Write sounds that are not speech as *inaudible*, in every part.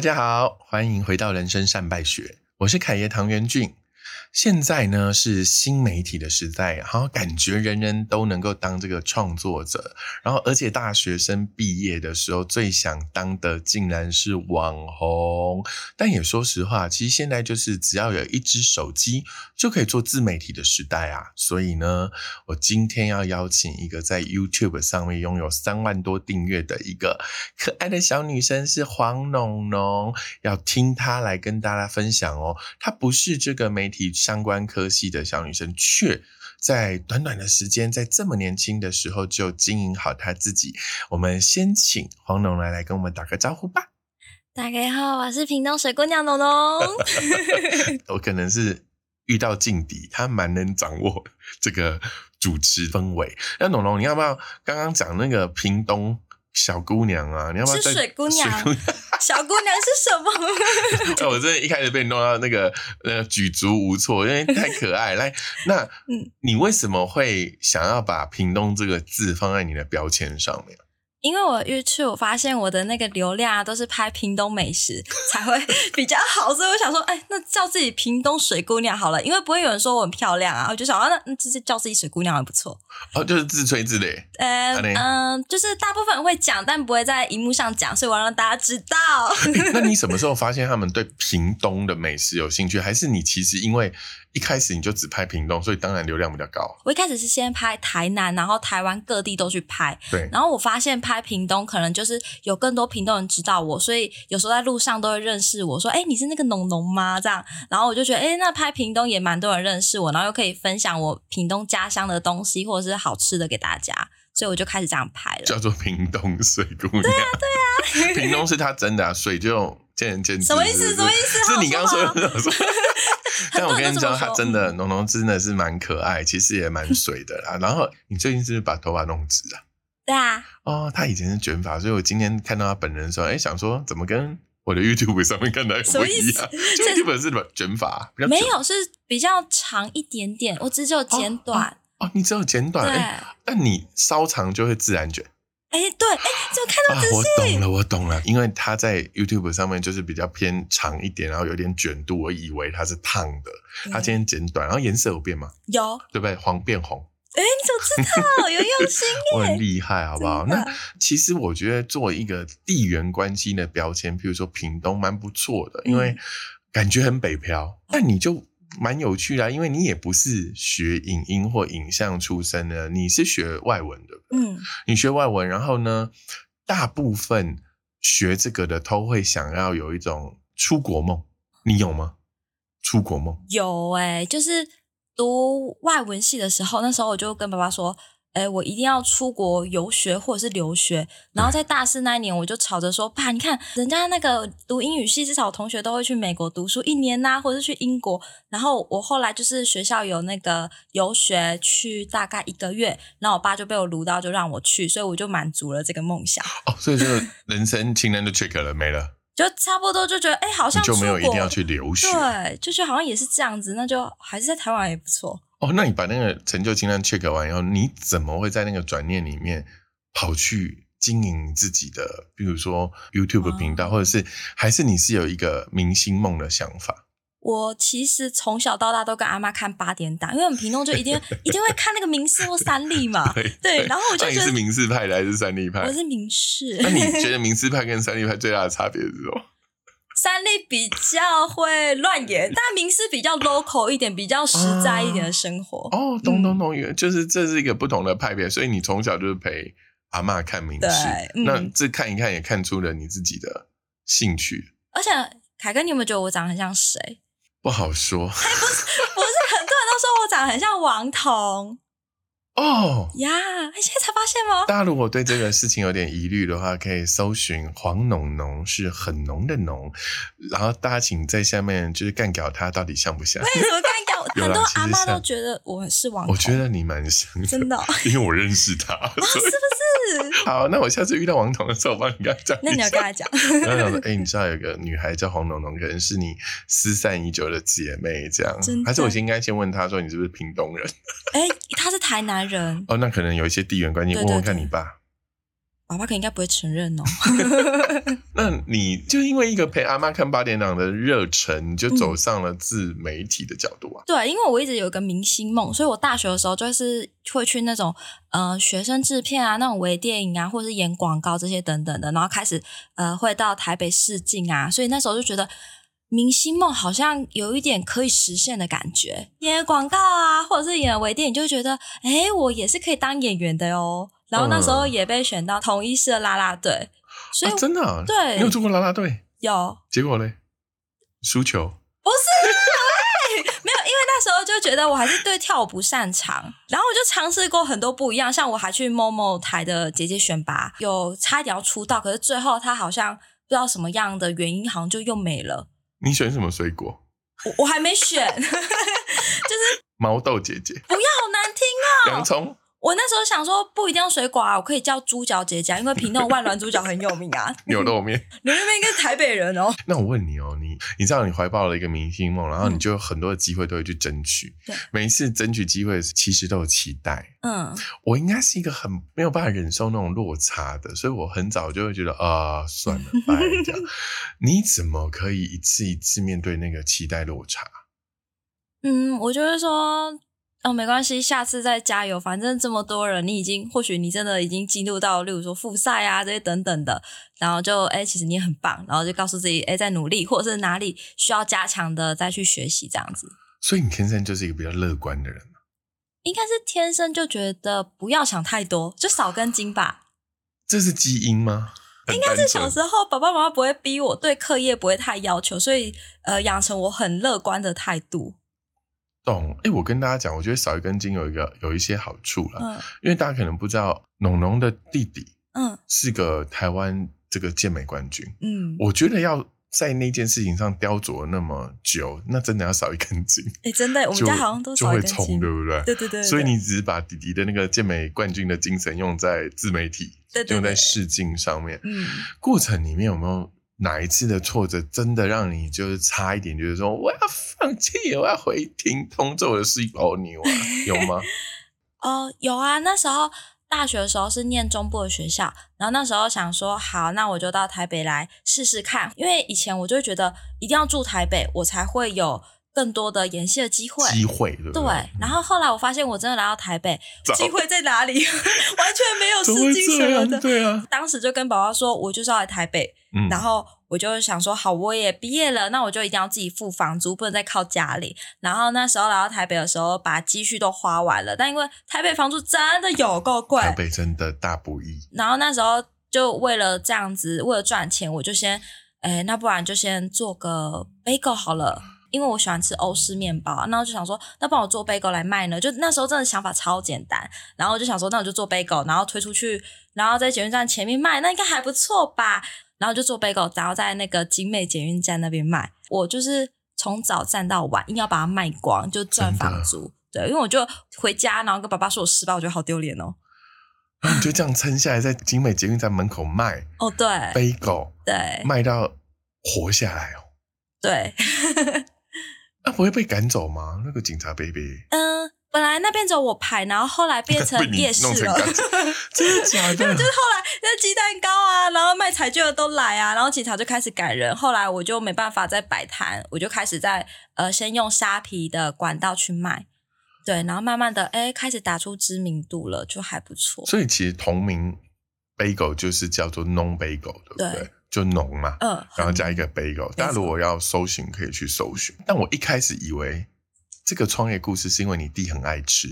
大家好，欢迎回到人生善败学，我是凯爷唐元俊。现在呢是新媒体的时代，然后感觉人人都能够当这个创作者，然后而且大学生毕业的时候最想当的竟然是网红。但也说实话，其实现在就是只要有一只手机就可以做自媒体的时代啊。所以呢，我今天要邀请一个在 YouTube 上面拥有三万多订阅的一个可爱的小女生，是黄农农，要听她来跟大家分享哦。她不是这个媒体。相关科系的小女生，却在短短的时间，在这么年轻的时候就经营好她自己。我们先请黄龙来来跟我们打个招呼吧。大家好，我是屏东水姑娘龙龙。*laughs* 我可能是遇到劲敌，她蛮能掌握这个主持氛围。那龙龙，你要不要刚刚讲那个屏东小姑娘啊？你要不要是水姑娘？*laughs* 小姑娘是什么？*laughs* 我真的一开始被你弄到那个呃举足无措，因为太可爱。*laughs* 来，那你为什么会想要把屏东这个字放在你的标签上面？因为我 YouTube 发现我的那个流量啊，都是拍屏东美食 *laughs* 才会比较好，所以我想说，哎，那叫自己屏东水姑娘好了，因为不会有人说我很漂亮啊，我就想啊，那直接叫自己水姑娘还不错。哦，就是自吹自擂。呃嗯，就是大部分人会讲，但不会在荧幕上讲，所以我要让大家知道。*laughs* 那你什么时候 *laughs* 发现他们对屏东的美食有兴趣？还是你其实因为？一开始你就只拍屏东，所以当然流量比较高。我一开始是先拍台南，然后台湾各地都去拍。对。然后我发现拍屏东可能就是有更多屏东人知道我，所以有时候在路上都会认识我说：“哎，你是那个农农吗？”这样。然后我就觉得，哎，那拍屏东也蛮多人认识我，然后又可以分享我屏东家乡的东西或者是好吃的给大家，所以我就开始这样拍了。叫做屏东水姑娘。对啊，对啊。屏东是他真的啊，水就见仁见智。什么意思？什么意思？是你刚刚说的。*laughs* 但我跟你讲，他真的浓浓真的是蛮可爱，其实也蛮水的啦。然后你最近是不是把头发弄直了？对啊。哦，他以前是卷发，所以我今天看到他本人的时候，哎，想说怎么跟我的 YouTube 上面看到不一样？*laughs* YouTube 是卷发，没有是比较长一点点，我只有剪短。哦，你只有剪短，哎，但你稍长就会自然卷。哎，对，哎，怎么看到仔细？我懂了，我懂了，因为他在 YouTube 上面就是比较偏长一点，然后有点卷度，我以为他是烫的。他今天剪短，然后颜色有变吗？有，对不对？黄变红。哎，你怎么知道？*laughs* 有用心我很厉害，好不好？那其实我觉得做一个地缘关系的标签，比如说屏东，蛮不错的，因为感觉很北漂。那你就。蛮有趣的，因为你也不是学影音或影像出身的，你是学外文的。嗯，你学外文，然后呢，大部分学这个的都会想要有一种出国梦，你有吗？出国梦有哎，就是读外文系的时候，那时候我就跟爸爸说。哎，我一定要出国游学或者是留学。然后在大四那一年，我就吵着说：“爸，你看人家那个读英语系，至少同学都会去美国读书一年呐，或者是去英国。”然后我后来就是学校有那个游学去大概一个月，然后我爸就被我撸到，就让我去，所以我就满足了这个梦想。哦，所以就人生清单就 check 了，没了，*laughs* 就差不多就觉得哎，好像就没有一定要去留学，对，就觉得好像也是这样子，那就还是在台湾也不错。哦，那你把那个成就清单 check 完以后，你怎么会在那个转念里面跑去经营自己的，比如说 YouTube 频道，或者是还是你是有一个明星梦的想法？我其实从小到大都跟阿妈看八点档，因为我们屏东就一定一定会看那个明视或三立嘛。*laughs* 对，然后我就觉得你是明视派的还是三立派？我是明视。那你觉得明视派跟三立派最大的差别是什么？三立比较会乱演，但明视比较 local 一点，比较实在一点的生活。哦，懂懂懂，就是这是一个不同的派别，所以你从小就是陪阿妈看明视，那这看一看也看出了你自己的兴趣。而且凯哥，你有没有觉得我长得很像谁？不好说，不是，不是，很多人都说我长得很像王彤。哦呀，你现在才发现吗？大家如果对这个事情有点疑虑的话，可以搜寻黄浓浓，是很浓的浓。然后大家请在下面就是干掉他，到底像不像？为什么干掉？*laughs* 很多阿妈都觉得我是王。我觉得你蛮像，真的，*laughs* 因为我认识他，*laughs* 是不是？好，那我下次遇到王彤的时候，我帮你跟他讲。那你要跟他讲。然后讲说，哎，你知道有个女孩叫黄蓉蓉，可能是你失散已久的姐妹，这样。还是我先应该先问他说，你是不是屏东人？哎，他是台南人。哦，那可能有一些地缘关系。问问看你爸。爸爸可能应该不会承认哦。*laughs* 那你就因为一个陪阿妈看八点档的热忱，你就走上了自媒体的角度啊？对，因为我一直有一个明星梦，所以我大学的时候就是会去那种呃学生制片啊、那种微电影啊，或者是演广告这些等等的，然后开始呃会到台北试镜啊，所以那时候就觉得明星梦好像有一点可以实现的感觉。演广告啊，或者是演微电影，就会觉得哎，我也是可以当演员的哟。然后那时候也被选到同一市的啦啦队，所以、啊、真的、啊、对，你有做过啦啦队？有，结果嘞，输球。不是，*laughs* 没有，因为那时候就觉得我还是对跳舞不擅长，然后我就尝试过很多不一样，像我还去某某台的姐姐选拔，有差一点要出道，可是最后她好像不知道什么样的原因，好像就又没了。你选什么水果？我我还没选，*laughs* 就是毛豆姐姐，不要好难听哦，洋葱。我那时候想说，不一定要水果啊，我可以叫猪脚姐姐，因为屏东万峦猪脚很有名啊。*laughs* 牛肉面，牛肉面应该是台北人哦。那我问你哦，你你知道你怀抱了一个明星梦，然后你就有很多的机会都会去争取。对，每一次争取机会，其实都有期待。嗯，我应该是一个很没有办法忍受那种落差的，所以我很早就会觉得啊、算了，拜这样。你怎么可以一次一次面对那个期待落差？嗯，我就是说。哦，没关系，下次再加油。反正这么多人，你已经或许你真的已经进入到，例如说复赛啊这些等等的，然后就哎，其实你也很棒，然后就告诉自己哎，在努力，或者是哪里需要加强的，再去学习这样子。所以你天生就是一个比较乐观的人应该是天生就觉得不要想太多，就少根筋吧。这是基因吗？应该是小时候爸爸妈妈不会逼我，对课业不会太要求，所以呃，养成我很乐观的态度。懂，哎，我跟大家讲，我觉得少一根筋有一个有一些好处啦，嗯因为大家可能不知道，农农的弟弟嗯是个台湾这个健美冠军。嗯，我觉得要在那件事情上雕琢那么久，那真的要少一根筋，哎，真的，我们家好像都就会冲。对不对？对对对，所以你只是把弟弟的那个健美冠军的精神用在自媒体，用在对对对试镜上面。嗯。过程里面有没有哪一次的挫折，真的让你就是差一点，就是说我要放弃，我要回听通做我的是一头牛啊？有吗？*laughs* 哦，有啊，那时候大学的时候是念中部的学校，然后那时候想说，好，那我就到台北来试试看，因为以前我就会觉得一定要住台北，我才会有更多的演戏的机会。机会对对对，然后后来我发现我真的来到台北，*laughs* 糟机会在哪里？*laughs* 完全没有试镜什？么的。对啊，当时就跟宝宝说，我就是要来台北，嗯，然后我就想说，好，我也毕业了，那我就一定要自己付房租，不能再靠家里。然后那时候来到台北的时候，把积蓄都花完了，但因为台北房租真的有够贵，台北真的大不易。然后那时候就为了这样子，为了赚钱，我就先，哎，那不然就先做个 bagel 好了。因为我喜欢吃欧式面包，那我就想说，那帮我做 bagel 来卖呢？就那时候真的想法超简单，然后我就想说，那我就做 bagel，然后推出去，然后在捷运站前面卖，那应该还不错吧？然后就做 bagel，然后在那个景美捷运站那边卖。我就是从早站到晚，硬要把它卖光，就赚房租。对，因为我就回家，然后跟爸爸说我失败，我觉得好丢脸哦。然后你就这样撑下来，在景美捷运站门口卖哦，对，背狗，对，卖到活下来哦。对，那、*laughs* 不会被赶走吗？那个警察贝贝嗯，本来那边只有我排，然后后来变成 *laughs* 夜市了。*laughs* 真的假的？就是后来那鸡蛋糕啊，然后卖彩券的都来啊，然后警察就开始赶人。后来我就没办法再摆摊，我就开始在呃先用沙皮的管道去卖，对，然后慢慢的哎开始打出知名度了，就还不错。所以其实同名 bagel 就是叫做 non bagel，对不对？对就浓嘛，嗯，然后加一个 bagel。大家如果要搜寻，可以去搜寻。但我一开始以为这个创业故事是因为你弟很爱吃，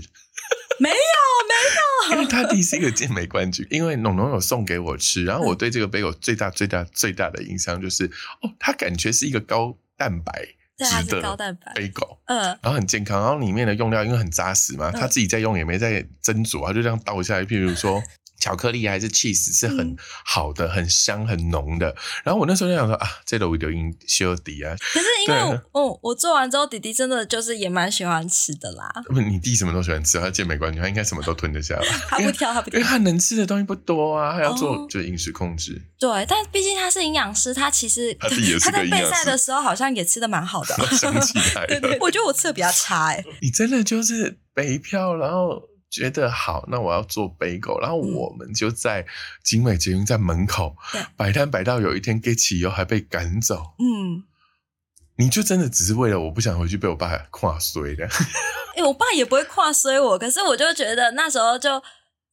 没有没有因为他弟是一个健美冠军，*laughs* 因为农农有送给我吃，然后我对这个 bagel 最大最大最大的印象就是，哦，它感觉是一个高蛋白对，它是质的高蛋白，bagel。嗯，然后很健康，然后里面的用料因为很扎实嘛，他自己在用也没在斟酌，他就这样倒下来。譬如说巧克力还是 cheese 是很嗯好的、很香、很浓的。然后我那时候就想说啊，这个我就应修底啊，可是因为对我哦，我做完之后，弟弟真的就是也蛮喜欢吃的啦，不，你弟什么都喜欢吃，他健美冠军，他应该什么都吞得下来。*laughs* 他不挑，他不挑因为。他能吃的东西不多啊，他要做哦就是饮食控制。对，但毕竟他是营养师，他其实他在备赛的时候好像也吃的蛮好的。*laughs* 想起来 *laughs* 对对，我觉得我吃的比较差哎、你真的就是北漂，然后觉得好，那我要做杯狗，然后嗯。我们就在景美捷运站门口对。摆摊摆到有一天 get 起以后还被赶走，嗯，你就真的只是为了我不想回去被我爸跨衰的。*laughs* 哎、我爸也不会跨衰我，可是我就觉得那时候就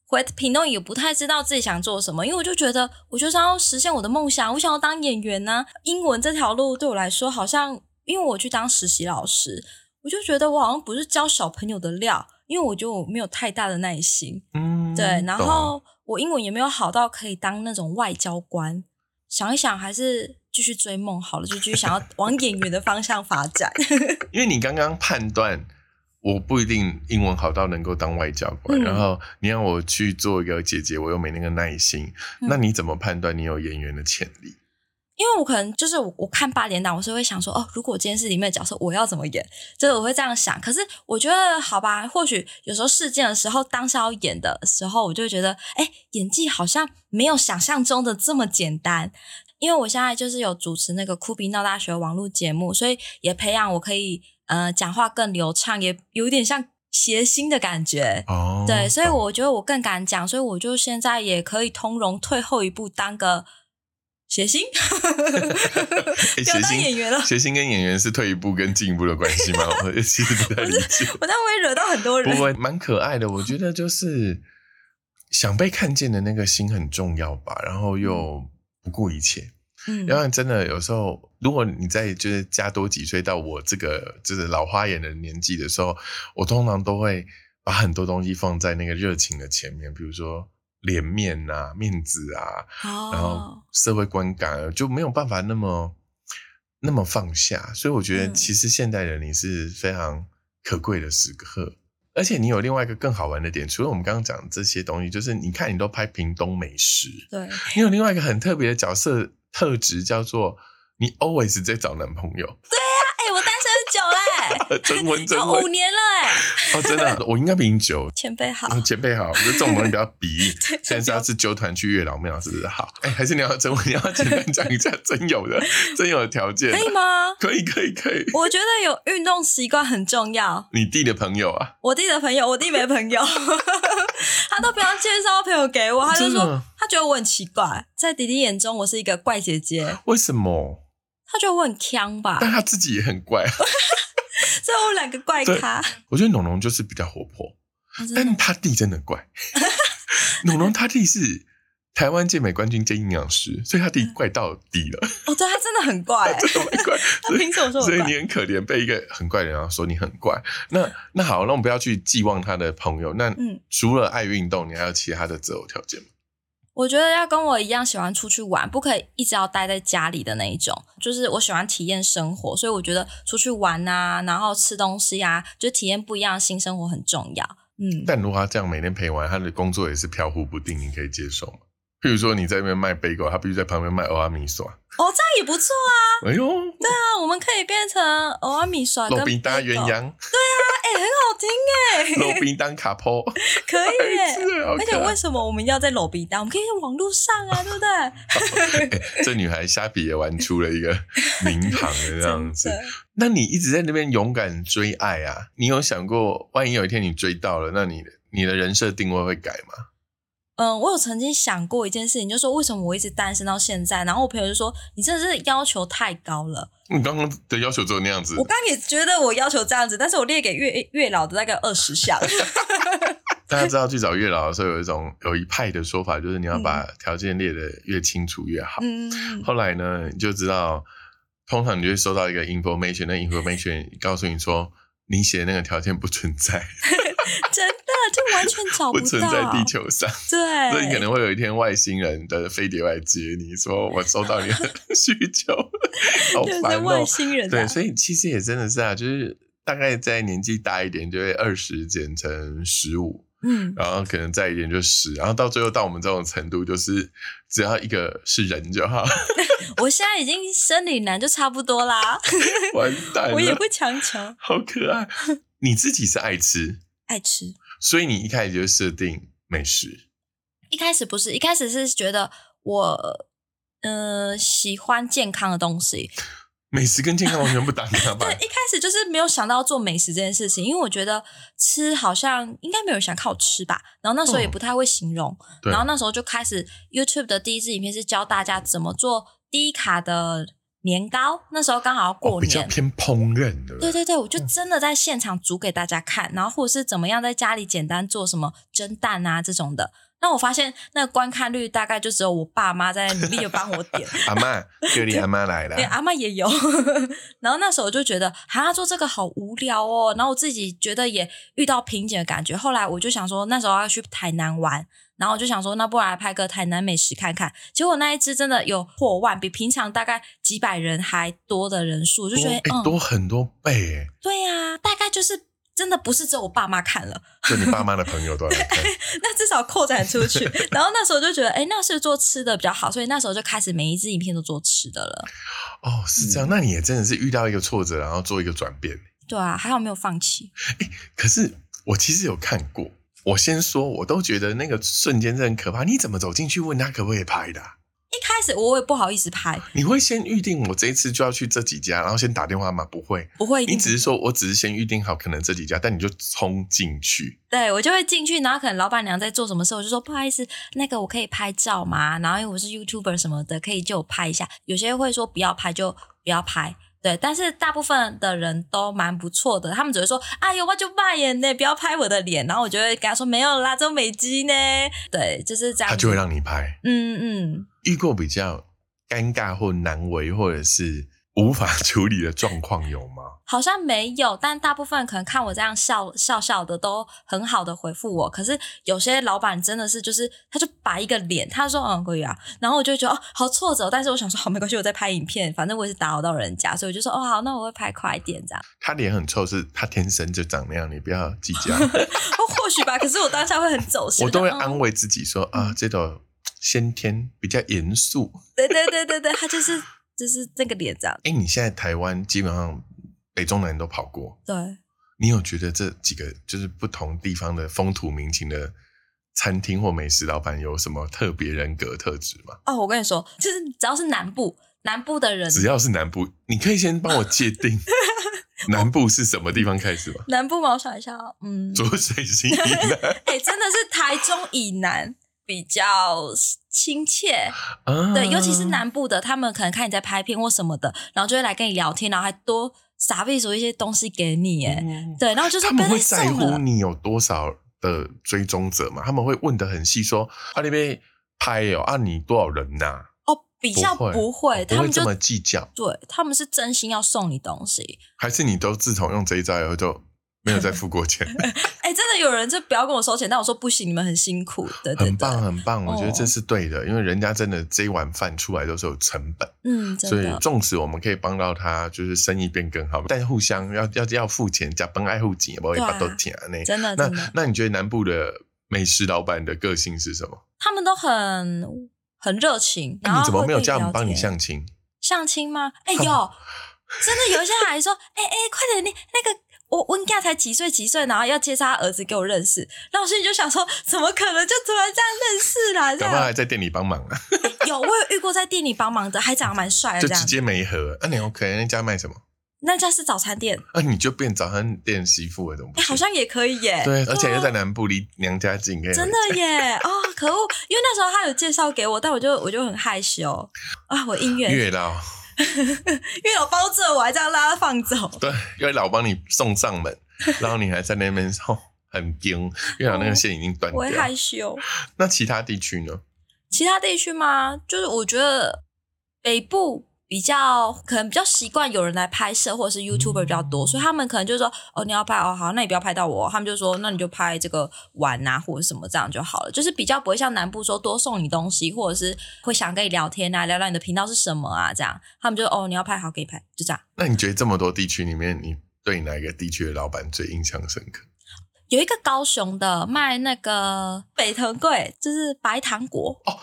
回屏东也不太知道自己想做什么，因为我就觉得我就是要实现我的梦想，我想要当演员呐、英文这条路对我来说好像，因为我去当实习老师，我就觉得我好像不是教小朋友的料，因为我觉得我没有太大的耐心。嗯，对，然懂后我英文也没有好到可以当那种外交官。想一想，还是继续追梦好了，就继续想要 *laughs* 往演员的方向发展。*laughs* 因为你刚刚判断我不一定英文好到能够当外交官，嗯然后你让我去做一个姐姐，我又没那个耐心，嗯那你怎么判断你有演员的潜力？因为我可能就是我我看八点档，我是会想说，哦，如果我今天是里面的角色，我要怎么演？就是我会这样想。可是我觉得，好吧，或许有时候事件的时候，当下要演的时候，我就会觉得，哎，演技好像没有想象中的这么简单。因为我现在就是有主持那个酷比闹大学网络节目，所以也培养我可以呃讲话更流畅，也有一点像谐星的感觉。哦，对，所以我觉得我更敢讲，所以我就现在也可以通融退后一步，当个谐星，诶 *laughs* 不要当谐星演员了。谐星跟演员是退一步跟进一步的关系吗？*laughs* 我其实不太理解。我这样会惹到很多人。不会，蛮可爱的。我觉得就是想被看见的那个心很重要吧，然后又不顾一切。嗯要不然真的有时候，如果你在就是加多几岁到我这个就是老花眼的年纪的时候，我通常都会把很多东西放在那个热情的前面，比如说脸面啊、面子啊，然后哦，社会观感啊就没有办法那么那么放下。所以我觉得嗯。其实现代人你是非常可贵的时刻。而且你有另外一个更好玩的点，除了我们刚刚讲的这些东西，就是你看你都拍屏东美食，对，你有另外一个很特别的角色特质，叫做你 always 在找男朋友，哎、我单身很久嘞，征婚征婚有五年了哎，哦，真的啊、我应该比你久。前辈好，嗯前辈好，就这种东西不要比。*laughs* 对现在是要是纠团去月老庙，是不是好？哎，还是你要征婚？你要简单讲一下 *laughs* 真有的真有的条件可以吗？可以，可以，可以。我觉得有运动习惯很重要。你弟的朋友啊，我弟的朋友，我弟没朋友，*laughs* 他都不要介绍朋友给我，他就说他觉得我很奇怪，在弟弟眼中我是一个怪姐姐，为什么？他觉得我很强吧，但他自己也很怪。*laughs* 所以我们两个怪咖。我觉得农农就是比较活泼，哦但他弟真的怪。*laughs* 农农他弟是台湾健美冠军兼营养师，所以他弟怪到底了，哦，对他真的很怪，*laughs* 真的很怪。他所以凭什么说我怪所以你？很可怜，被一个很怪的人说你很怪。那那好，那我们不要去寄望他的朋友。那嗯除了爱运动，你还有其他的择偶条件吗？我觉得要跟我一样喜欢出去玩，不可以一直要待在家里的那一种。就是我喜欢体验生活，所以我觉得出去玩啊，然后吃东西啊，就体验不一样的新生活很重要。嗯，但如果他这样每天陪玩，他的工作也是飘忽不定，你可以接受吗？譬如说你在那边卖贝果，他必须在旁边卖欧阿米耍。哦，这样也不错啊。哎呦，对啊我们可以变成欧阿米耍跟罗宾搭鸳鸯，哎、很好听哎，罗宾当卡坡，可以耶。*laughs* 而且为什么我们要在搂鼻当？我们可以在网络上啊，对不对？*laughs* 哎这女孩虾比也玩出了一个名堂的这样子那你一直在那边勇敢追爱啊？你有想过，万一有一天你追到了，那你的你的人设定位会改吗？嗯，我有曾经想过一件事情，就是说为什么我一直单身到现在？然后我朋友就说：“你真的是要求太高了。你刚刚的要求只有那样子我，刚刚也觉得我要求这样子，但是我列给月月老的大概二十项。*laughs* 大家知道去找月老的时候，有一种有一派的说法，就是你要把条件列的越清楚越好。嗯，后来呢，你就知道，通常你就会收到一个 information，那 information 告诉你说，你写的那个条件不存在，*laughs* 真的就完全 *laughs* 找不到，存在地。球上。对，*laughs* 所以你可能会有一天外星人的飞碟来接你，说我收到你的 *laughs* 需求，好就是烦外哦。星人、啊。对，所以其实也真的是啊，就是大概在年纪大一点，就会二十减成十五，嗯，然后可能再一点就十，然后到最后到我们这种程度，就是只要一个是人就好，我现在已经生理男就差不多啦，完蛋，我也不强求，好可爱。你自己是爱吃，爱吃。所以你一开始就设定美食，一开始不是，一开始是觉得我呃喜欢健康的东西，*laughs* 美食跟健康完全不搭嘎吧对，？一开始就是没有想到做美食这件事情，因为我觉得吃好像应该没有人想靠吃吧，然后那时候也嗯不太会形容，对然后那时候就开始 YouTube 的第一支影片是教大家怎么做低卡的年糕，那时候刚好要哦，过年。比较偏烹饪的。对对对，我就真的在现场煮给大家看，然后或者是怎么样在家里简单做什么蒸蛋啊这种的。那我发现那个观看率大概就只有我爸妈在努力的帮我点，*laughs* 阿妈，就你阿妈来 *laughs* 对，了。阿妈也有。*laughs* 然后那时候我就觉得，哈，做这个好无聊哦。然后我自己觉得也遇到瓶颈的感觉。后来我就想说，那时候要去台南玩，然后我就想说，那不然来拍个台南美食看看。结果那一支真的有破万，比平常大概几百人还多的人数，我就觉得，多哎、嗯，多很多倍哎，对呀、大概就是。真的不是只有我爸妈看了，就你爸妈的朋友 *laughs* 都来看。那至少扩展出去。然后那时候就觉得，哎，那是做吃的比较好，所以那时候就开始每一支影片都做吃的了。哦，是嗯这样，那你也真的是遇到一个挫折，然后做一个转变。对啊，还好没有放弃。可是我其实有看过，我先说，我都觉得那个瞬间是很可怕。你怎么走进去问他可不可以拍的啊、一开始我也不好意思拍，你会先预定我这一次就要去这几家，然后先打电话吗？不会，不会你只是说我只是先预定好可能这几家，但你就冲进去。对我就会进去，然后可能老板娘在做什么事，我就说不好意思，那个我可以拍照吗？然后因为我是 YouTuber 什么的，可以就拍一下。有些会说不要拍就不要拍，对，但是大部分的人都蛮不错的，他们只会说哎呦我就扮演呢，不要拍我的脸，然后我就会跟他说没有啦，这美肌呢，对，就是这样子。他就会让你拍。嗯嗯，遇过比较尴尬或难为，或者是无法处理的状况有吗？好像没有，但大部分可能看我这样笑笑笑的，都很好的回复我。可是有些老板真的是，就是他就摆一个脸，他说嗯可以啊，然后我就觉得哦好挫折，但是我想说好没关系，我在拍影片，反正我也是打扰到人家，所以我就说哦好，那我会拍快一点这样。他脸很臭，是他天生就长那样，你不要计较。*laughs* 哦或许吧，可是我当下会很走心，我都会嗯安慰自己说啊，这种先天比较严肃。对对对对对，他就是就是这个脸这样。哎，你现在台湾基本上北中南都跑过，对，你有觉得这几个就是不同地方的风土民情的餐厅或美食老板有什么特别人格特质吗？哦，我跟你说，就是只要是南部南部的人，只要是南部，你可以先帮我界定 *laughs* 南部是什么地方开始吗？*laughs* 南部吗，我想一下哦，嗯，浊水溪以南 *laughs* 哎、真的是台中以南比较亲切，啊，对，尤其是南部的，他们可能看你在拍片或什么的，然后就会来跟你聊天，然后还多傻逼说一些东西给你，哎、嗯对，然后就是他们会在，乎你有多少的追踪者嘛？他们会问的很细，说啊那边拍哦啊你多少人呐、哦，比较不会他们就不会这么计较，对，他们是真心要送你东西，还是你都自从用这一招以后就没有再付过钱？*laughs* 哎、真的有人就不要跟我收钱，但我说不行，你们很辛苦，对对很棒，很棒，我觉得哦这是对的，因为人家真的这一碗饭出来都是有成本，嗯，所以的，纵使我们可以帮到他，就是生意变更好，但互相要要要付钱，加本爱护钱，不会把都甜呢。真的那真的，那你觉得南部的美食老板的个性是什么？他们都很很热情，然那、后你怎么没有叫他们帮你相亲？相亲吗？哎、有，真的有一些还说，哎、哎、快点，你那个我温家才几岁几岁，然后要介绍他儿子给我认识，然后我心里就想说，怎么可能就突然这样认识啦？这搞不好样还在店里帮忙啊，有，我有遇过在店里帮忙的，还长得蛮帅的这样。就直接没合。那、你 OK？那家卖什么？那家是早餐店，那、你就变早餐店媳妇了，怎么不哎、行？好像也可以耶。对，而且又在啊南部，离娘家近，可以真的耶！哦，可恶！因为那时候他有介绍给我，但我就我就很害羞啊，我姻缘月老 *laughs* 月老包着我，还这样拉他放走。对月老帮你送上门，*laughs* 然后你还在那边哦很惊，月老那个线已经断掉我会。害羞。那其他地区呢？其他地区吗？就是我觉得北部比较可能比较习惯有人来拍摄，或者是 YouTuber 比较多，所以他们可能就说哦，你要拍哦，好，那你不要拍到我。他们就说那你就拍这个玩啊，或者什么这样就好了。就是比较不会像南部说多送你东西，或者是会想跟你聊天啊，聊聊你的频道是什么啊，这样他们就哦，你要拍好给你拍，就这样。那你觉得这么多地区里面，你对哪一个地区的老板最印象深刻？有一个高雄的卖那个北藤贵，就是白糖果，哦，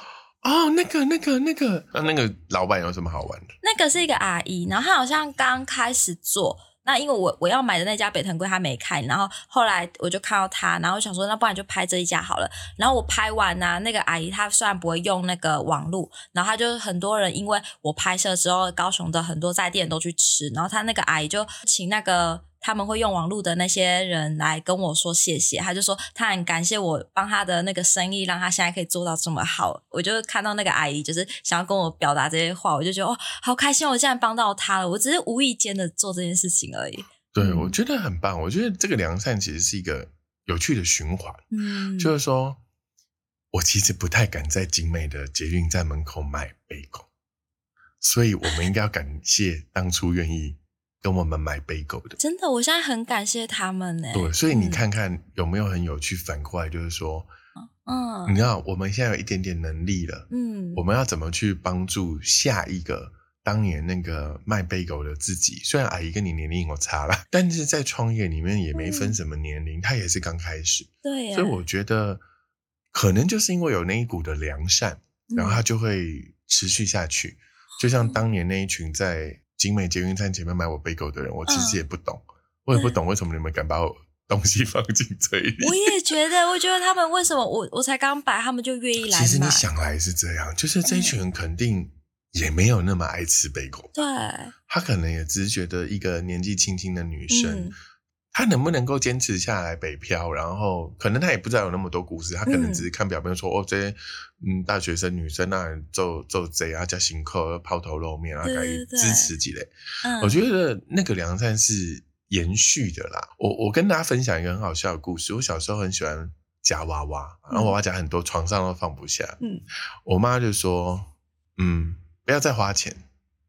那个、那个、那个，那那个老板有什么好玩的？那个是一个阿姨，然后她好像刚开始做，那因为我我要买的那家北藤龟他没开，然后后来我就看到他，然后想说那不然就拍这一家好了。然后我拍完呢、那个阿姨她虽然不会用那个网络，然后她就很多人因为我拍摄之后，高雄的很多在店都去吃，然后她那个阿姨就请那个。他们会用网络的那些人来跟我说谢谢，他就说他很感谢我帮他的那个生意，让他现在可以做到这么好。我就看到那个阿姨就是想要跟我表达这些话，我就觉得哦，好开心，我竟然帮到他了。我只是无意间的做这件事情而已。对，嗯我觉得很棒。我觉得这个良善其实是一个有趣的循环，嗯，就是说我其实不太敢在景美的捷运站门口买杯狗，所以我们应该要感谢当初愿意跟我们买贝狗的。真的，我现在很感谢他们呢。对，所以你嗯看看有没有很有趣？反过来就是说，嗯你知道我们现在有一点点能力了，嗯，我们要怎么去帮助下一个当年那个卖贝狗的自己？虽然阿姨跟你年龄有差了，*laughs* 但是在创业里面也没分什么年龄，她也是刚开始，对耶，所以我觉得可能就是因为有那一股的良善，然后他就会持续下去。就像当年那一群在景美捷运站前面买我杯狗的人，我其实嗯也不懂，我也不懂为什么你们敢把我 *laughs* 东西放进嘴里。我也觉得，我觉得他们为什么我我才刚摆，他们就愿意 *laughs* 来买？其实你想来是这样，就是这一群人肯定也没有那么爱吃杯狗，对，他可能也只是觉得一个年纪轻轻的女生，嗯她能不能够坚持下来北漂，然后可能他也不知道有那么多故事，他可能嗯只是看表面说、哦，这些嗯大学生女生那做做贼啊，加行客抛头露面啊，可以对对对支持几类。嗯，我觉得那个良善是延续的啦。我我跟大家分享一个很好笑的故事。我小时候很喜欢夹娃娃，然后娃娃夹很多，床上都放不下。嗯，我妈就说：“嗯，不要再花钱。”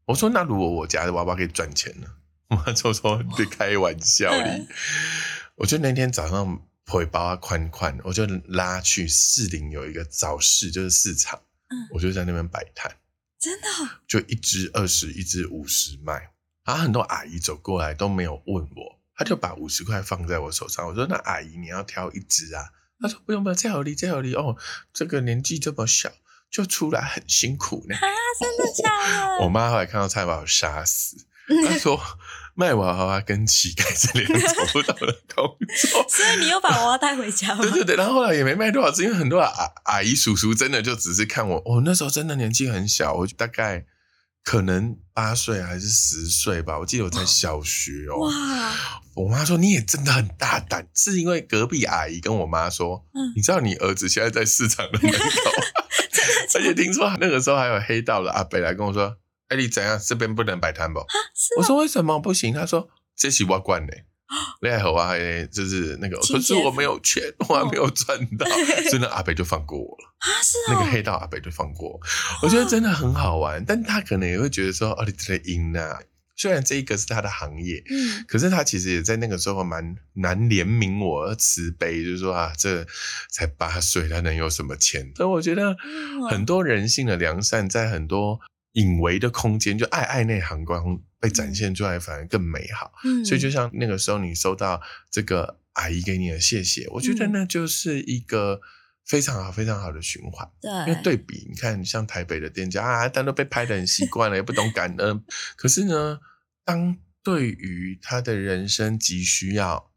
我说：“那如果我夹的娃娃可以赚钱呢？”我妈就说：“你在开玩笑哩嗯。”我就那天早上回包啊宽宽，我就拉去士林有一个早市，就是市场，嗯我就在那边摆摊。真的哦，就一只二十，一只五十卖。然后很多阿姨走过来都没有问我，她就把五十块放在我手上。我说：“那阿姨你要挑一只啊？”她说：“不用不用，这有理这有理哦，这个年纪这么小就出来很辛苦呢。啊，真的假的？*laughs* 我妈后来看到菜把我杀死，她 *laughs* 说：“卖娃娃跟乞丐是两种不同的工作。*laughs* ”所以你又把娃娃带回家吗？对对对，然后后来也没卖多少只，因为很多阿阿姨叔叔真的就只是看我，我、那时候真的年纪很小，我大概可能八岁还是十岁吧，我记得我在小学哦。哇，我妈说你也真的很大胆，是因为隔壁阿姨跟我妈说，嗯你知道你儿子现在在市场的门口，*laughs* 而且听说那个时候还有黑道的阿北来跟我说，哎，你怎样？这边不能摆摊不？是我说为什么不行？他说这是我管的。厉害我还就是那个，可是我没有钱，我还没有赚到，*laughs* 所以那阿北就放过我了。啊，是那个哦，黑道阿北就放过我，我觉得真的很好玩。但他可能也会觉得说，哦，你这个赢啊。虽然这一个是他的行业，嗯可是他其实也在那个时候蛮难怜悯我，慈悲，就是说啊，这才八岁，他能有什么钱？所以我觉得嗯很多人性的良善，在很多隐微的空间，就爱爱内涵光被展现出来，反而更美好。嗯，所以就像那个时候你收到这个阿姨给你的谢谢，我觉得嗯那就是一个非常好、非常好的循环。因为对对比，你看像台北的店家啊，但都被拍的很习惯了，也不懂感恩。可是呢，当对于他的人生急需要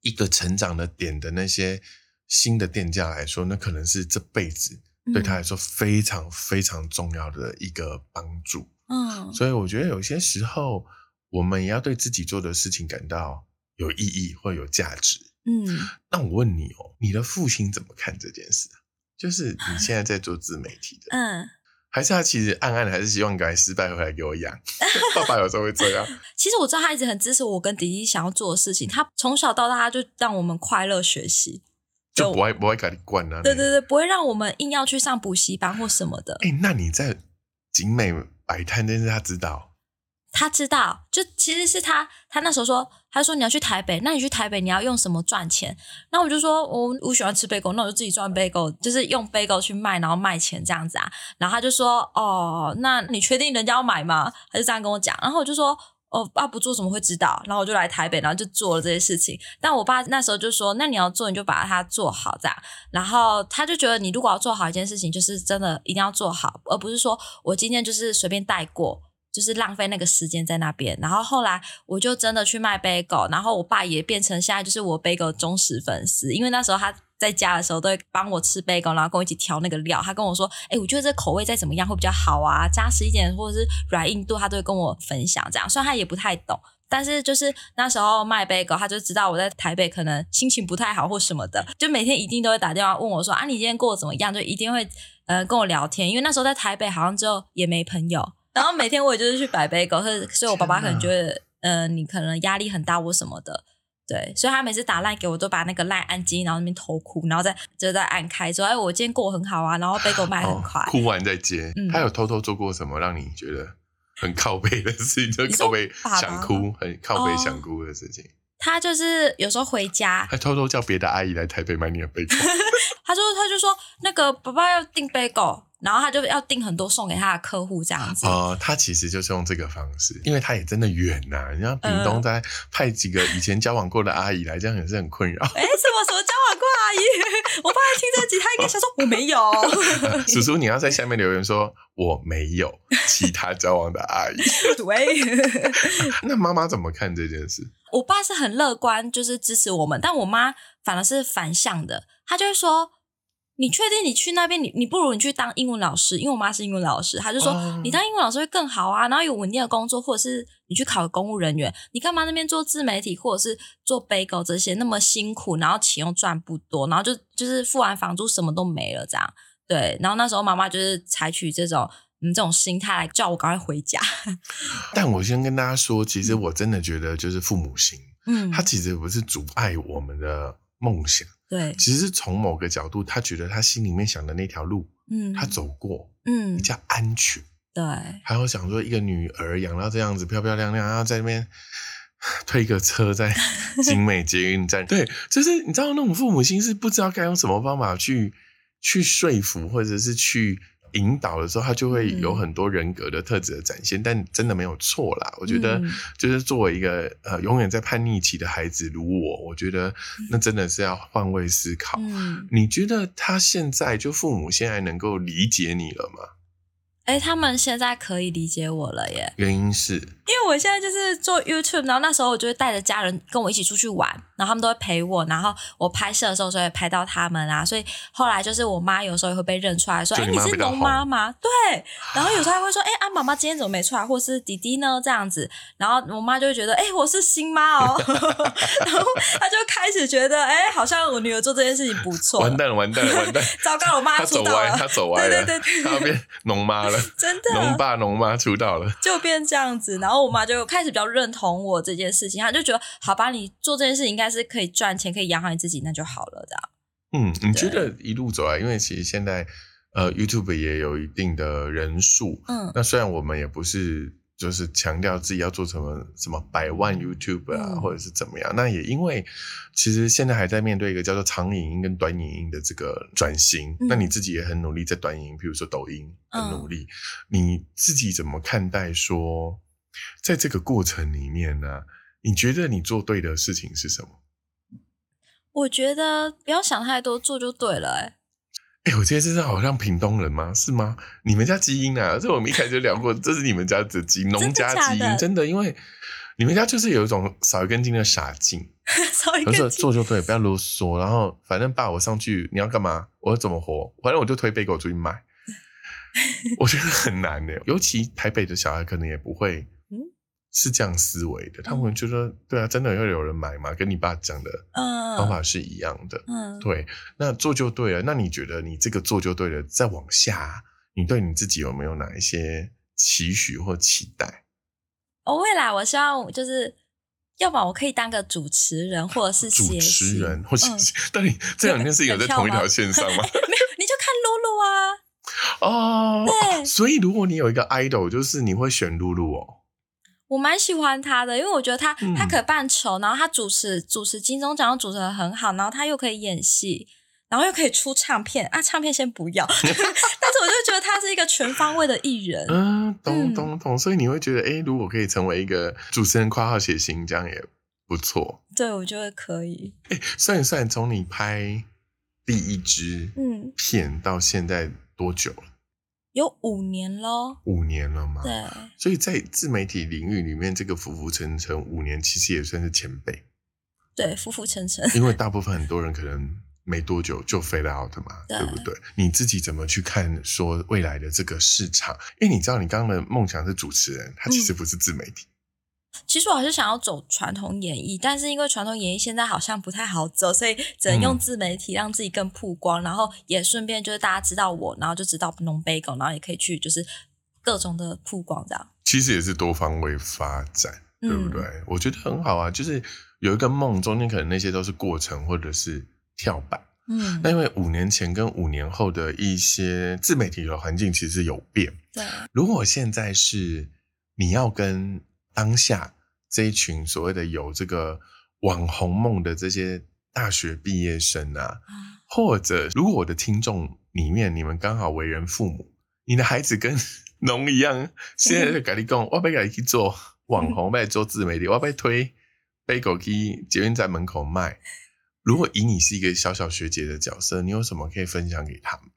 一个成长的点的那些新的店家来说，那可能是这辈子对他来说非常非常重要的一个帮助。嗯所以我觉得有些时候，我们也要对自己做的事情感到有意义或有价值。嗯那我问你哦，你的父亲怎么看这件事啊？就是你现在在做自媒体的，嗯，还是他其实暗暗的还是希望赶快失败回来给我养？*laughs* 爸爸有时候会这样，*laughs* 其实我知道他一直很支持我跟迪迪想要做的事情，他从小到大他就让我们快乐学习，就不会不会给你惯啊。对对对，不会让我们硬要去上补习班或什么的。哎、那你在景美摆摊这件事，他知道？他知道，就其实是他，他那时候说，他说你要去台北，那你去台北你要用什么赚钱？那我就说我我喜欢吃贝狗，那我就自己赚贝狗，就是用贝狗去卖，然后卖钱这样子啊。然后他就说，哦，那你确定人家要买吗？他就这样跟我讲，然后我就说。哦，爸不做怎么会知道？然后我就来台北，然后就做了这些事情。但我爸那时候就说：“那你要做，你就把它做好，这样。”然后他就觉得，你如果要做好一件事情，就是真的一定要做好，而不是说我今天就是随便带过，就是浪费那个时间在那边。然后后来我就真的去卖 bagel，然后我爸也变成现在就是我 bagel 忠实粉丝，因为那时候他在家的时候都会帮我吃 bagel，然后跟我一起调那个料。他跟我说：“哎、我觉得这口味再怎么样会比较好啊，扎实一点或者是软硬度，他都会跟我分享。这样虽然他也不太懂。”但是就是那时候卖 bagel，他就知道我在台北可能心情不太好或什么的，就每天一定都会打电话问我说啊，你今天过得怎么样？就一定会呃跟我聊天，因为那时候在台北好像就也没朋友，然后每天我也就是去摆 bagel，所以所以我爸爸可能觉得呃你可能压力很大或什么的。对，所以他每次打赖给我，都把那个赖按机，然后那边偷哭，然后再就再按开，说：“哎，我今天过得很好啊，然后 bagel *laughs* 卖很快。哦哭完再接。嗯他有偷偷做过什么让你觉得很靠背的事情？*laughs* 就靠背想哭，很靠背哦想哭的事情。他就是有时候回家，他偷偷叫别的阿姨来台北买你的杯狗。*laughs* 他说他就说那个爸爸要订 bagel，然后他就要订很多送给他的客户这样子。哦，他其实就是用这个方式，因为他也真的远呐、人家屏嗯东再派几个以前交往过的阿姨来，这样也是很困扰。哎，什么什么交往过阿姨？*laughs* 我爸一听这集，他应该想说我没有。*laughs* 叔叔，你要在下面留言说我没有其他交往的阿姨。*laughs* 对，那妈妈怎么看这件事？我爸是很乐观，就是支持我们，但我妈反而是反向的，她就会说。你确定你去那边，你你不如你去当英文老师，因为我妈是英文老师，她就说、哦。你当英文老师会更好啊，然后有稳定的工作，或者是你去考个公务人员，你干嘛那边做自媒体或者是做 bagel 这些那么辛苦，然后钱又赚不多，然后就就是付完房租什么都没了这样，对，然后那时候妈妈就是采取这种嗯这种心态来叫我赶快回家，*laughs* 但我先跟大家说，其实我真的觉得就是父母心，嗯，他其实不是阻碍我们的梦想，对，其实是从某个角度，他觉得他心里面想的那条路，嗯，他走过嗯。比较安全。对，还有想说，一个女儿养到这样子漂漂亮亮，然后在那边推个车在 *laughs* 景美捷运站，*laughs* 对，就是你知道那种父母心是不知道该用什么方法去去说服，或者是去引导的时候，他就会有嗯很多人格的特质的展现，但真的没有错啦。我觉得嗯就是作为一个呃永远在叛逆期的孩子如我，我觉得那真的是要换位思考。嗯。你觉得他现在就父母现在能够理解你了吗？哎，他们现在可以理解我了耶，原因是因为我现在就是做 YouTube，然后那时候我就会带着家人跟我一起出去玩，然后他们都会陪我，然后我拍摄的时候所以拍到他们啊，所以后来就是我妈有时候也会被认出来说，哎，就你你是龙妈妈吗？对，然后有时候还会说，哎，啊，妈妈今天怎么没出来，或是弟弟呢？这样子，然后我妈就会觉得，哎，我是新妈哦，*laughs* 然后她就开始觉得，哎，好像我女儿做这件事情不错，完蛋了，完蛋了，完蛋！糟糕，我妈出道了，他走歪了，对对对对他变农妈了，*laughs* 真的农爸农妈出道了。就变这样子，然后我妈就开始比较认同我这件事情，她就觉得好吧，你做这件事情应该是可以赚钱，可以养好你自己，那就好了，这样。嗯，你觉得一路走来，因为其实现在呃 YouTube 也有一定的人数，嗯那虽然我们也不是就是强调自己要做什么什么百万 YouTube 啊，嗯或者是怎么样，那也因为其实现在还在面对一个叫做长影音跟短影音的这个转型，嗯那你自己也很努力在短影音，比如说抖音很努力，你自己怎么看待说，在这个过程里面呢、你觉得你做对的事情是什么？我觉得不要想太多，做就对了、欸。哎、我觉得这是好像屏东人吗？是吗？你们家基因啊？这我们一开始就聊过，这是你们家的基因，农家基因，真的，因为你们家就是有一种少一根筋的傻劲，*laughs* 少一有时候个做就对，不要啰嗦。然后反正爸我上去，你要干嘛？我要怎么活？反正我就推杯给我出去买。*laughs* 我觉得很难的，尤其台北的小孩可能也不会嗯是这样思维的，他们觉得对啊，真的要有人买吗？跟你爸讲的嗯方法是一样的。嗯，对，那做就对了。那你觉得你这个做就对了，再往下，你对你自己有没有哪一些期许或期待？我未来我希望就是，要么我可以当个主持人，或者是主持人，或是、嗯到底这两件事情有在同一条线上吗？*laughs* 没有，你就看露露啊，哦，对所以如果你有一个 idol，就是你会选露露哦。我蛮喜欢他的，因为我觉得他、嗯他可扮丑，然后他主持主持金钟奖主持的很好，然后他又可以演戏，然后又可以出唱片啊，唱片先不要，*laughs* 但是我就觉得他是一个全方位的艺人。嗯，懂嗯懂懂。所以你会觉得，哎，如果可以成为一个主持人（括号写信），这样也不错。对，我觉得可以。哎，算一算，从你拍第一支嗯，片到现在多久了？有五年喽。五年了吗？对，所以在自媒体领域里面，这个浮浮沉沉五年，其实也算是前辈，对，浮浮沉沉。*laughs* 因为大部分很多人可能没多久就 fade out 嘛，对对不对？你自己怎么去看说未来的这个市场？因为你知道，你刚刚的梦想是主持人，他其实不是自媒体。其实我还是想要走传统演艺，但是因为传统演艺现在好像不太好走，所以只能用嗯自媒体让自己更曝光，然后也顺便就是大家知道我，然后就知道农杯狗，然后也可以去就是各种的曝光这样。其实也是多方位发展，对不嗯对？我觉得很好啊，就是有一个梦，中间可能那些都是过程或者是跳板。嗯，那因为五年前跟五年后的一些自媒体的环境其实有变。对，如果现在是你要跟当下这一群所谓的有这个网红梦的这些大学毕业生啊，啊或者如果我的听众里面你们刚好为人父母，你的孩子跟 *laughs* 农一样，现在就跟你讲，*laughs* 我要给你去做网红，要做自媒体，我被推被狗去捷运站门口卖。如果以你是一个小小学姐的角色，你有什么可以分享给他们？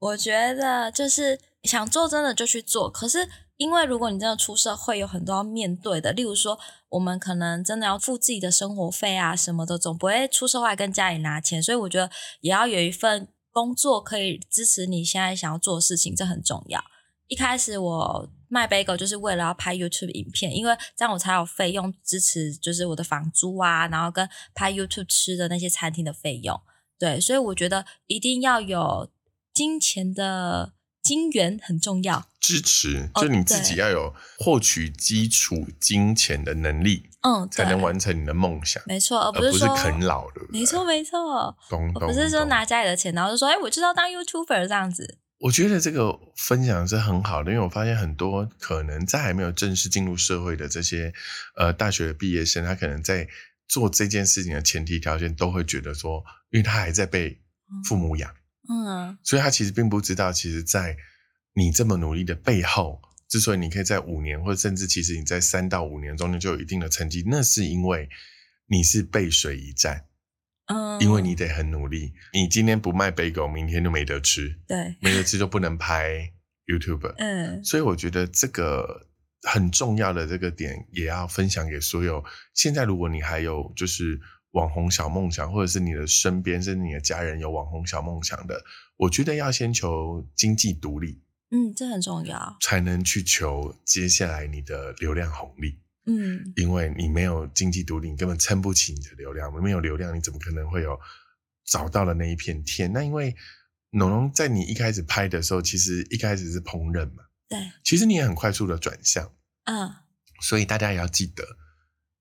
我觉得就是想做真的就去做，可是因为如果你真的出社会，有很多要面对的，例如说我们可能真的要付自己的生活费啊什么的，总不会出社会跟家里拿钱，所以我觉得也要有一份工作可以支持你现在想要做的事情，这很重要。一开始我卖 bagel 就是为了要拍 YouTube 影片，因为这样我才有费用支持，就是我的房租啊，然后跟拍 YouTube 吃的那些餐厅的费用。对，所以我觉得一定要有金钱的金源很重要。支持，哦就你自己要有获取基础金钱的能力，嗯，才能完成你的梦想，没错，而而不是啃老，的？没错，没错，懂懂。不是说拿家里的钱，然后就说，哎，我就是要当 YouTuber 这样子。我觉得这个分享是很好的，因为我发现很多可能在还没有正式进入社会的这些呃大学的毕业生，他可能在做这件事情的前提条件都会觉得说，因为他还在被父母养，嗯所以他其实并不知道，其实，在你这么努力的背后，之所以你可以在五年，或者甚至其实你在三到五年中间就有一定的成绩，那是因为你是背水一战，嗯，因为你得很努力。你今天不卖北狗，明天就没得吃，对，没得吃就不能拍 YouTube。*laughs* 嗯所以我觉得这个很重要的这个点，也要分享给所有现在如果你还有就是网红小梦想，或者是你的身边甚至你的家人有网红小梦想的，我觉得要先求经济独立，嗯，这很重要。才能去求接下来你的流量红利。嗯因为你没有经济独立，你根本撑不起你的流量。没有流量，你怎么可能会有找到了那一片天？那因为农农在你一开始拍的时候，其实一开始是烹饪嘛，对，其实你也很快速的转向，嗯，所以大家也要记得，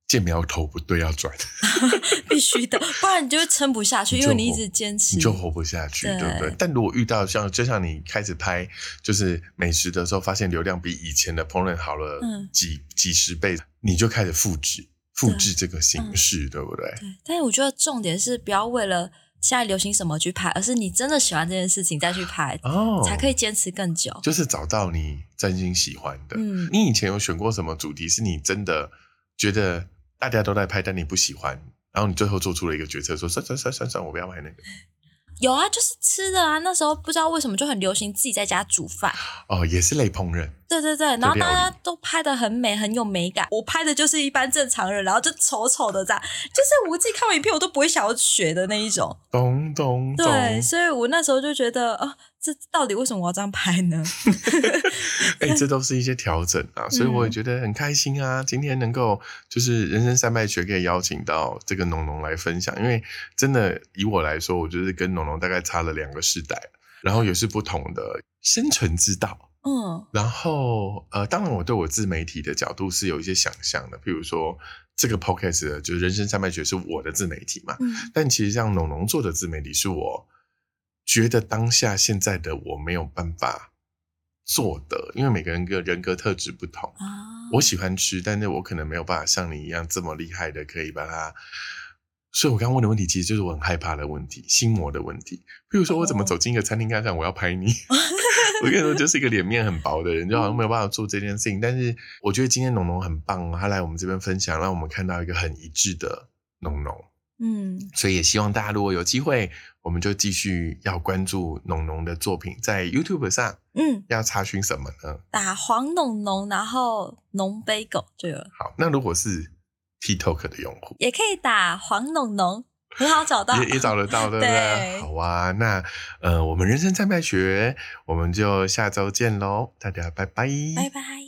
见苗头不对要转，*laughs* 必须的，不然你就会撑不下去，因为你一直坚持，你就活不下去，对对不对？但如果遇到像就像你开始拍就是美食的时候，发现流量比以前的烹饪好了嗯几、几十倍，你就开始复制复制这个形嗯式，对不对？对，但是我觉得重点是不要为了现在流行什么去拍，而是你真的喜欢这件事情再去拍，哦，才可以坚持更久。就是找到你真心喜欢的。嗯你以前有选过什么主题是你真的觉得大家都在拍，但你不喜欢，然后你最后做出了一个决策，说算算算算算，我不要拍那个。有啊，就是吃的啊，那时候不知道为什么就很流行自己在家煮饭。哦，也是类烹饪，对对对，然后大家都拍的很美，很有美感。我拍的就是一般正常人，然后就丑丑的这样，就是我自己看完影片我都不会想要学的那一种。咚咚咚。对，所以我那时候就觉得，啊，这到底为什么我要这样拍呢？*laughs* 哎、这都是一些调整啊，所以我也觉得很开心啊。今天能够就是人生三败学可以邀请到这个农农来分享，因为真的以我来说，我就是跟农农大概差了两个世代，然后也是不同的生存之道。嗯然后呃，当然我对我自媒体的角度是有一些想象的，譬如说这个 podcast 就是人生三败学是我的自媒体嘛，嗯但其实像农农做的自媒体是我觉得当下现在的我没有办法做的，因为每个人个人格特质不同。啊，我喜欢吃，但是我可能没有办法像你一样这么厉害的，可以把它。所以我刚刚问的问题，其实就是我很害怕的问题，心魔的问题。比如说，我怎么哦走进一个餐厅，跟他讲我要拍你？*laughs* 我跟你说，就是一个脸面很薄的人，就好像没有办法做这件事情。但是我觉得今天农农很棒哦，他来我们这边分享，让我们看到一个很一致的农农。嗯，所以也希望大家如果有机会，我们就继续要关注农农的作品，在 YouTube 上嗯，要查询什么呢？打黄农农，然后农杯狗就有了，好，那如果是 TikTok 的用户，也可以打黄农农，很好找到。也也找得到，*laughs* 对不对？对好啊，那呃，我们人生在卖学，我们就下周见喽，大家拜拜，拜拜。